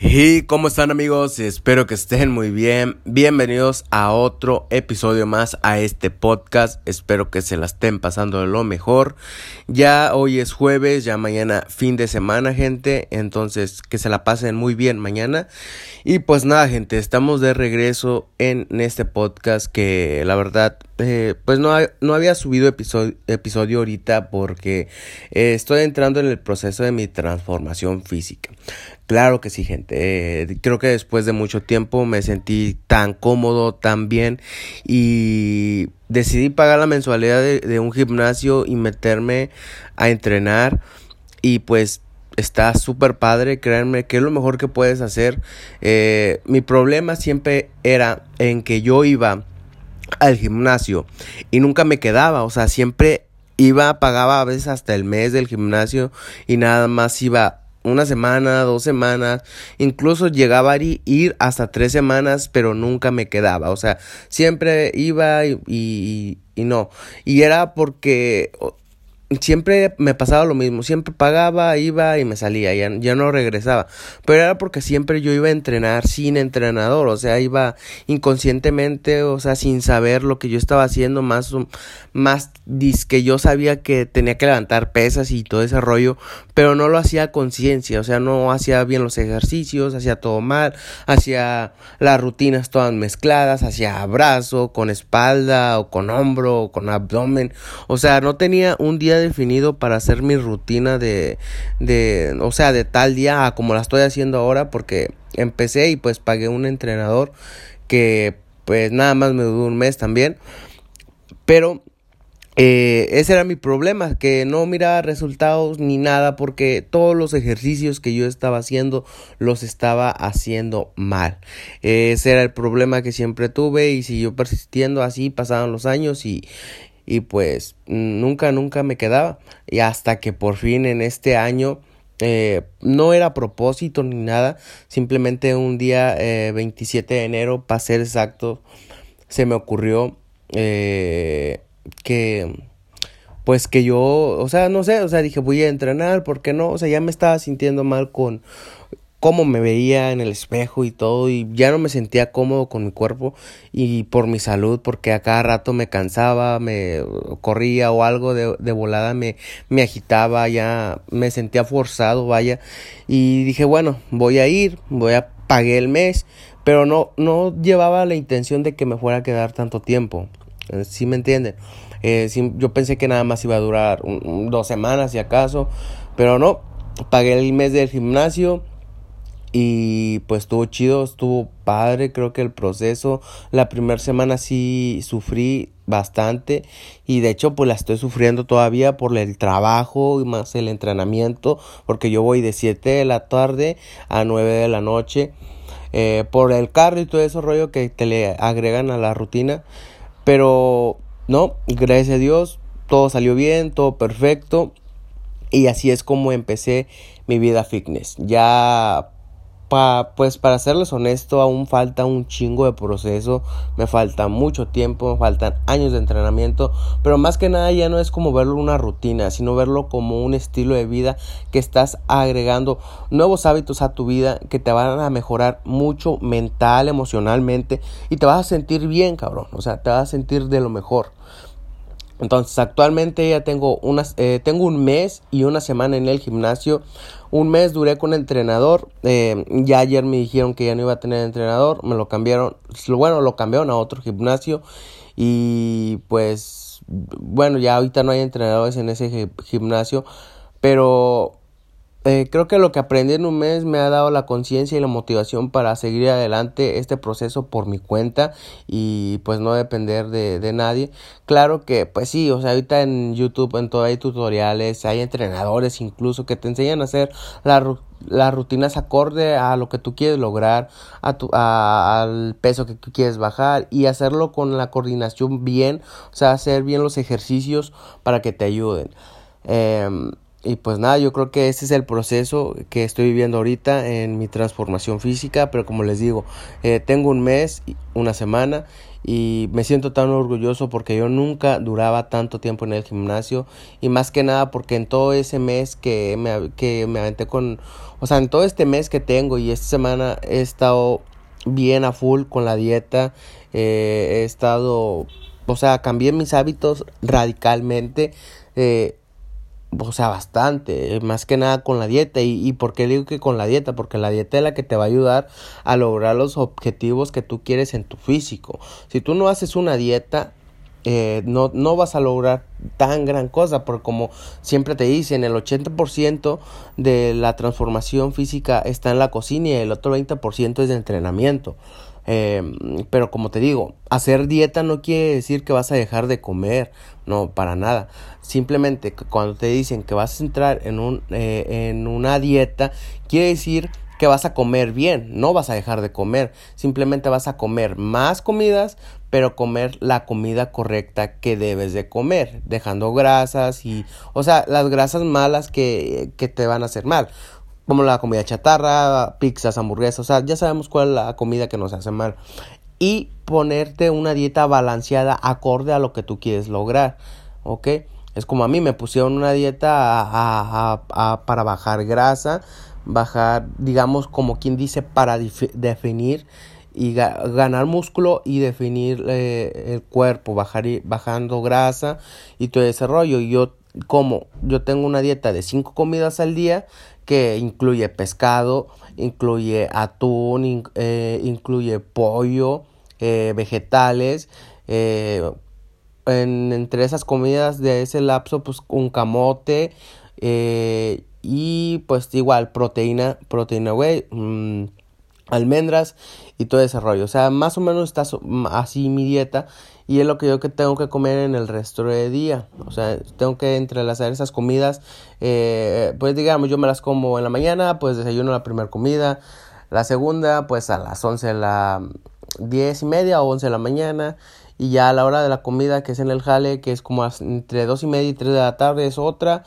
Y cómo están amigos, espero que estén muy bien. Bienvenidos a otro episodio más a este podcast. Espero que se la estén pasando lo mejor. Ya hoy es jueves, ya mañana fin de semana, gente. Entonces que se la pasen muy bien mañana. Y pues nada, gente, estamos de regreso en este podcast que la verdad eh, pues no, no, había subido episodio, episodio ahorita porque eh, estoy entrando en el proceso de mi transformación física. Claro que sí, gente. Eh, creo que después de mucho tiempo me sentí tan cómodo, tan bien y decidí pagar la mensualidad de, un gimnasio y meterme a entrenar y pues está súper padre, créanme que es lo mejor que puedes hacer. Mi problema siempre era en que yo iba al gimnasio y nunca me quedaba, o sea, siempre iba, pagaba a veces hasta el mes del gimnasio y nada más iba una semana, dos semanas, incluso llegaba a ir hasta tres semanas, pero nunca me quedaba, o sea, siempre iba y, y, y no, y era porque siempre me pasaba lo mismo, siempre pagaba, iba y me salía, ya, ya, no regresaba, pero era porque siempre yo iba a entrenar sin entrenador, o sea, iba inconscientemente, o sea, sin saber lo que yo estaba haciendo, más, más que yo sabía que tenía que levantar pesas y todo ese rollo, pero no lo hacía a conciencia, o sea, no hacía bien los ejercicios, hacía todo mal, hacía las rutinas todas mezcladas, hacía brazo, con espalda, o con hombro, o con abdomen, o sea, no tenía un día definido para hacer mi rutina de, de, o sea, de tal día como la estoy haciendo ahora porque empecé y pues pagué un entrenador que pues nada más me duró un mes también. Pero eh, ese era mi problema, que no miraba resultados ni nada porque todos los ejercicios que yo estaba haciendo los estaba haciendo mal. ese era el problema que siempre tuve y siguió persistiendo así, pasaban los años y, y pues nunca, nunca me quedaba. Y hasta que por fin en este año eh, no era propósito ni nada, simplemente un día 27 eh, de enero, para ser exacto, se me ocurrió eh, que pues que yo, o sea, no sé, o sea, dije voy a entrenar, ¿por qué no? O sea, ya me estaba sintiendo mal con cómo me veía en el espejo y todo y ya no me sentía cómodo con mi cuerpo y por mi salud porque a cada rato me cansaba, me corría o algo de, volada me, me agitaba, ya me sentía forzado, vaya y dije bueno, voy a ir, voy a pagué el mes, pero no, no llevaba la intención de que me fuera a quedar tanto tiempo, eh, ¿sí me entienden? Eh, yo pensé que nada más iba a durar dos semanas si acaso, pero no, pagué el mes del gimnasio, y pues estuvo chido, estuvo padre, creo que el proceso. La primera semana sí sufrí bastante y de hecho pues la estoy sufriendo todavía por el trabajo y más el entrenamiento porque yo voy de 7 de la tarde a 9 de la noche eh, por el carro y todo ese rollo que te le agregan a la rutina pero no, gracias a Dios todo salió bien, todo perfecto y así es como empecé mi vida fitness ya Pa, pues para serles honesto, aún falta un chingo de proceso, me falta mucho tiempo, me faltan años de entrenamiento, pero más que nada ya no es como verlo una rutina, sino verlo como un estilo de vida que estás agregando nuevos hábitos a tu vida que te van a mejorar mucho mental, emocionalmente y te vas a sentir bien, cabrón, o sea, te vas a sentir de lo mejor. Entonces actualmente ya tengo, unas, eh, tengo un mes y una semana en el gimnasio. Un mes duré con entrenador. Eh, ya ayer me dijeron que ya no iba a tener entrenador. Me lo cambiaron. Bueno, lo cambiaron a otro gimnasio. Y pues bueno, ya ahorita no hay entrenadores en ese gimnasio. Pero eh, creo que lo que aprendí en un mes me ha dado la conciencia y la motivación para seguir adelante este proceso por mi cuenta y pues no depender de, de, nadie. Claro que pues sí, o sea, ahorita en YouTube en todo hay tutoriales, hay entrenadores incluso que te enseñan a hacer las rutinas acorde a lo que tú quieres lograr, a tu, al peso que tú quieres bajar y hacerlo con la coordinación bien, o sea, hacer bien los ejercicios para que te ayuden. Eh, y pues nada, yo creo que ese es el proceso que estoy viviendo ahorita en mi transformación física, pero como les digo, eh, tengo un mes, una semana y me siento tan orgulloso porque yo nunca duraba tanto tiempo en el gimnasio y más que nada porque en todo ese mes que me, que me aventé con, o sea, en todo este mes que tengo y esta semana he estado bien a full con la dieta, eh, he estado, o sea, cambié mis hábitos radicalmente. Eh, o sea, bastante, más que nada con la dieta. ¿Y, y por qué digo que con la dieta? Porque la dieta es la que te va a ayudar a lograr los objetivos que tú quieres en tu físico. Si tú no haces una dieta, eh, no, no vas a lograr tan gran cosa, porque como siempre te dicen, el 80% de la transformación física está en la cocina y el otro 20% es de entrenamiento. Eh, pero como te digo, hacer dieta no quiere decir que vas a dejar de comer, no, para nada. Simplemente cuando te dicen que vas a entrar en, un, eh, en una dieta, quiere decir que vas a comer bien, no vas a dejar de comer, simplemente vas a comer más comidas, pero comer la comida correcta que debes de comer, dejando grasas y, o sea, las grasas malas que, que te van a hacer mal como la comida chatarra, pizzas, hamburguesas, o sea, ya sabemos cuál es la comida que nos hace mal. Y ponerte una dieta balanceada acorde a lo que tú quieres lograr, ¿ok? Es como a mí me pusieron una dieta para bajar grasa, bajar, digamos, como quien dice, para definir y ganar músculo y definir eh, el cuerpo, bajar bajando grasa y todo ese rollo. Yo como yo tengo una dieta de cinco comidas al día que incluye pescado, incluye atún, eh, incluye pollo, eh, vegetales, eh, entre esas comidas de ese lapso pues un camote y pues igual proteína, proteína whey, mm, almendras y todo ese rollo. O sea, más o menos está así mi dieta y es lo que yo que tengo que comer en el resto de día. O sea, tengo que entrelazar esas comidas. Eh, pues digamos, yo me las como en la mañana, pues desayuno la primera comida. La segunda, pues a las 11 de la 10 y media o 11 de la mañana. Y ya a la hora de la comida, que es en el jale, que es como entre 2 y media y 3 de la tarde, es otra.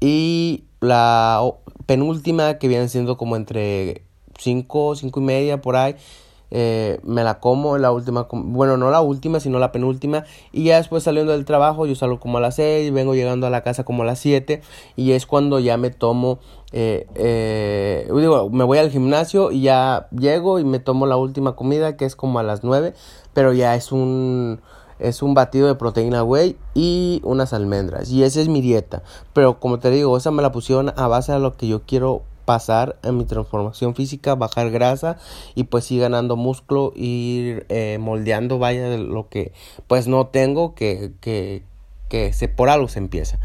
Y la penúltima, que viene siendo como entre 5, 5 y media por ahí. Eh, me la como la última, bueno, no la última, sino la penúltima. Y ya después saliendo del trabajo, yo salgo como a las 6, vengo llegando a la casa como a las 7. Y es cuando ya me tomo, eh, eh, digo, me voy al gimnasio y ya llego y me tomo la última comida, que es como a las 9. Pero ya es un es un batido de proteína whey y unas almendras. Y esa es mi dieta. Pero como te digo, esa me la pusieron a base de lo que yo quiero pasar en mi transformación física, bajar grasa y pues ir ganando músculo, ir eh, moldeando, vaya, lo que pues no tengo, que, que, que se, por algo se empieza.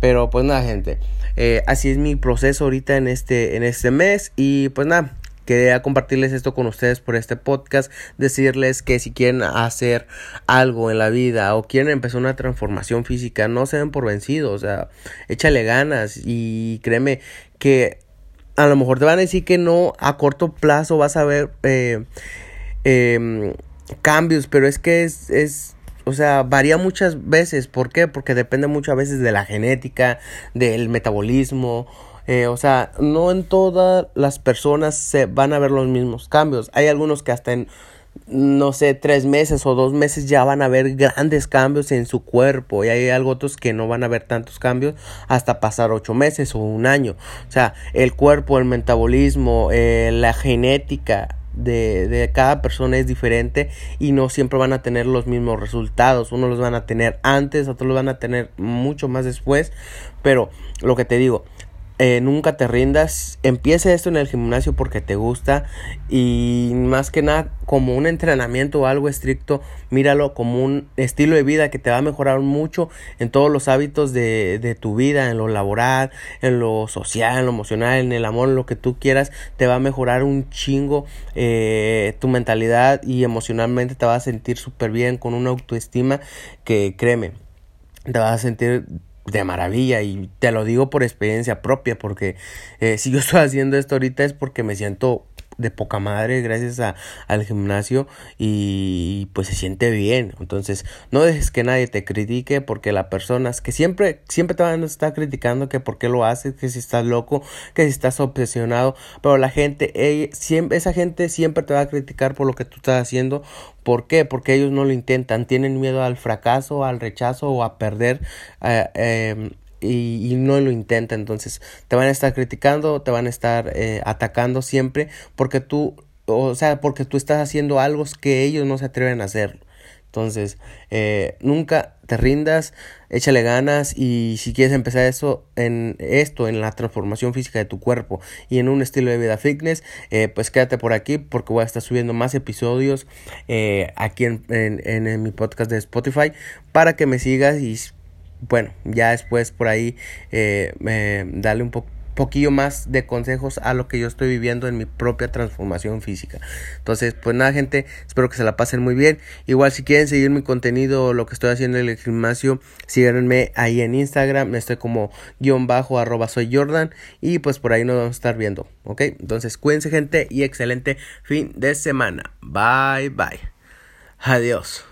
Pero pues nada, gente, eh, así es mi proceso ahorita en este, en este mes y pues nada. Quería compartirles esto con ustedes por este podcast, decirles que si quieren hacer algo en la vida o quieren empezar una transformación física, no se den por vencidos, o sea, échale ganas y créeme que a lo mejor te van a decir que no, a corto plazo vas a ver eh, em, cambios, pero es que es, es, o sea, varía muchas veces. ¿Por qué? Porque depende muchas veces de la genética, del metabolismo. Eh, o sea, no en todas las personas se van a ver los mismos cambios. Hay algunos que hasta en no sé, tres meses o dos meses ya van a ver grandes cambios en su cuerpo y hay algo otros que no van a ver tantos cambios hasta pasar ocho meses o un año. O sea, el cuerpo, el metabolismo, eh, la genética de, de, cada persona es diferente y no siempre van a tener los mismos resultados. Unos los van a tener antes, otros los van a tener mucho más después. Pero lo que te digo, eh, nunca te rindas, empieza esto en el gimnasio porque te gusta. Y más que nada como un entrenamiento o algo estricto, míralo como un estilo de vida que te va a mejorar mucho en todos los hábitos de, de tu vida, en lo laboral, en lo social, en lo emocional, en el amor, en lo que tú quieras, te va a mejorar un chingo eh, tu mentalidad y emocionalmente te vas a sentir súper bien con una autoestima que créeme, te vas a sentir de maravilla y te lo digo por experiencia propia porque eh, si yo estoy haciendo esto ahorita es porque me siento de poca madre gracias a, al gimnasio y pues se siente bien. Entonces, no dejes que nadie te critique porque las personas que siempre, siempre te van a estar criticando que por qué lo haces, que si estás loco, que si estás obsesionado, pero la gente, siempre, esa gente siempre te va a criticar por lo que tú estás haciendo. ¿Por qué? Porque ellos no lo intentan, tienen miedo al fracaso, al rechazo o a perder. Eh, em, y, no lo intenta. Entonces te van a estar criticando, te van a estar eh, atacando siempre porque tú, o sea, porque tú estás haciendo algo que ellos no se atreven a hacer. Entonces, eh, nunca te rindas, échale ganas y si quieres empezar eso en esto, en la transformación física de tu cuerpo y en un estilo de vida fitness, eh, pues quédate por aquí porque voy a estar subiendo más episodios aquí en, en mi podcast de Spotify para que me sigas y bueno, ya después por ahí eh, darle un poquillo más de consejos a lo que yo estoy viviendo en mi propia transformación física. Entonces, pues nada, gente, espero que se la pasen muy bien. Igual si quieren seguir mi contenido, lo que estoy haciendo en el gimnasio, síganme ahí en Instagram, estoy como guion bajo arroba soy Jordan y pues por ahí nos vamos a estar viendo, ¿ok? Entonces, cuídense gente y excelente fin de semana. Bye, bye. Adiós.